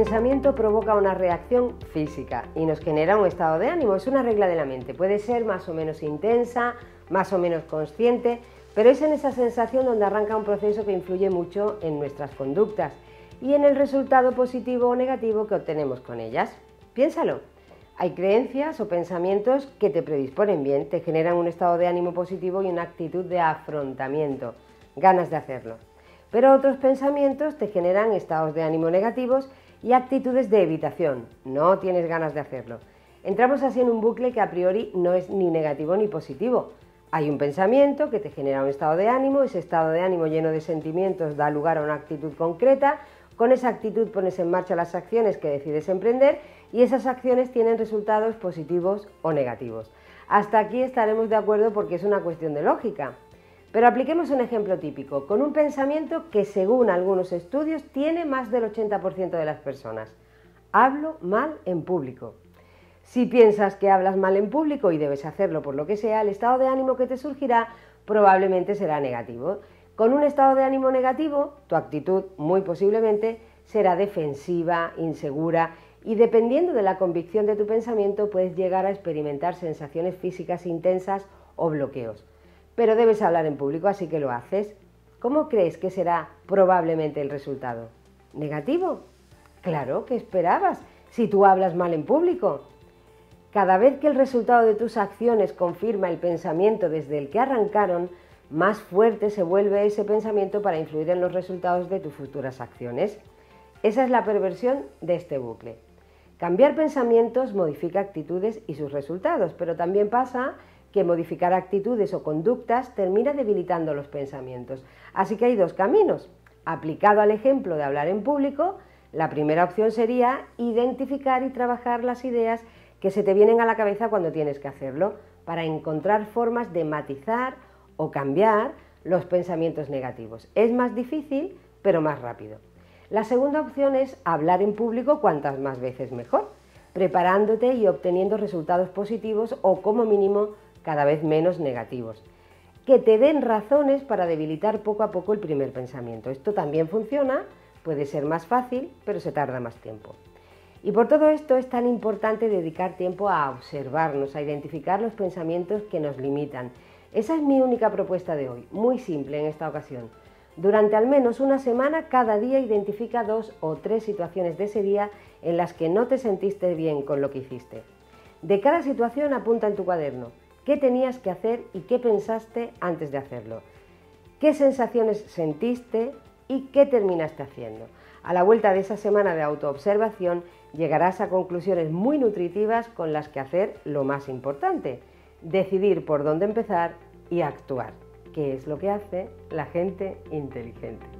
pensamiento provoca una reacción física y nos genera un estado de ánimo. Es una regla de la mente. Puede ser más o menos intensa, más o menos consciente, pero es en esa sensación donde arranca un proceso que influye mucho en nuestras conductas y en el resultado positivo o negativo que obtenemos con ellas. Piénsalo. Hay creencias o pensamientos que te predisponen bien, te generan un estado de ánimo positivo y una actitud de afrontamiento, ganas de hacerlo. Pero otros pensamientos te generan estados de ánimo negativos y actitudes de evitación, no tienes ganas de hacerlo. Entramos así en un bucle que a priori no es ni negativo ni positivo. Hay un pensamiento que te genera un estado de ánimo, ese estado de ánimo lleno de sentimientos da lugar a una actitud concreta, con esa actitud pones en marcha las acciones que decides emprender y esas acciones tienen resultados positivos o negativos. Hasta aquí estaremos de acuerdo porque es una cuestión de lógica. Pero apliquemos un ejemplo típico, con un pensamiento que según algunos estudios tiene más del 80% de las personas. Hablo mal en público. Si piensas que hablas mal en público y debes hacerlo por lo que sea, el estado de ánimo que te surgirá probablemente será negativo. Con un estado de ánimo negativo, tu actitud muy posiblemente será defensiva, insegura y dependiendo de la convicción de tu pensamiento puedes llegar a experimentar sensaciones físicas intensas o bloqueos. Pero debes hablar en público, así que lo haces. ¿Cómo crees que será probablemente el resultado? ¿Negativo? Claro, ¿qué esperabas si tú hablas mal en público? Cada vez que el resultado de tus acciones confirma el pensamiento desde el que arrancaron, más fuerte se vuelve ese pensamiento para influir en los resultados de tus futuras acciones. Esa es la perversión de este bucle. Cambiar pensamientos modifica actitudes y sus resultados, pero también pasa que modificar actitudes o conductas termina debilitando los pensamientos. Así que hay dos caminos. Aplicado al ejemplo de hablar en público, la primera opción sería identificar y trabajar las ideas que se te vienen a la cabeza cuando tienes que hacerlo, para encontrar formas de matizar o cambiar los pensamientos negativos. Es más difícil, pero más rápido. La segunda opción es hablar en público cuantas más veces mejor, preparándote y obteniendo resultados positivos o como mínimo cada vez menos negativos, que te den razones para debilitar poco a poco el primer pensamiento. Esto también funciona, puede ser más fácil, pero se tarda más tiempo. Y por todo esto es tan importante dedicar tiempo a observarnos, a identificar los pensamientos que nos limitan esa es mi única propuesta de hoy, muy simple en esta ocasión. Durante al menos una semana, cada día identifica dos o tres situaciones de ese día en las que no te sentiste bien con lo que hiciste. De cada situación apunta en tu cuaderno qué tenías que hacer y qué pensaste antes de hacerlo, qué sensaciones sentiste y qué terminaste haciendo. A la vuelta de esa semana de autoobservación llegarás a conclusiones muy nutritivas con las que hacer lo más importante, decidir por dónde empezar y actuar, que es lo que hace la gente inteligente.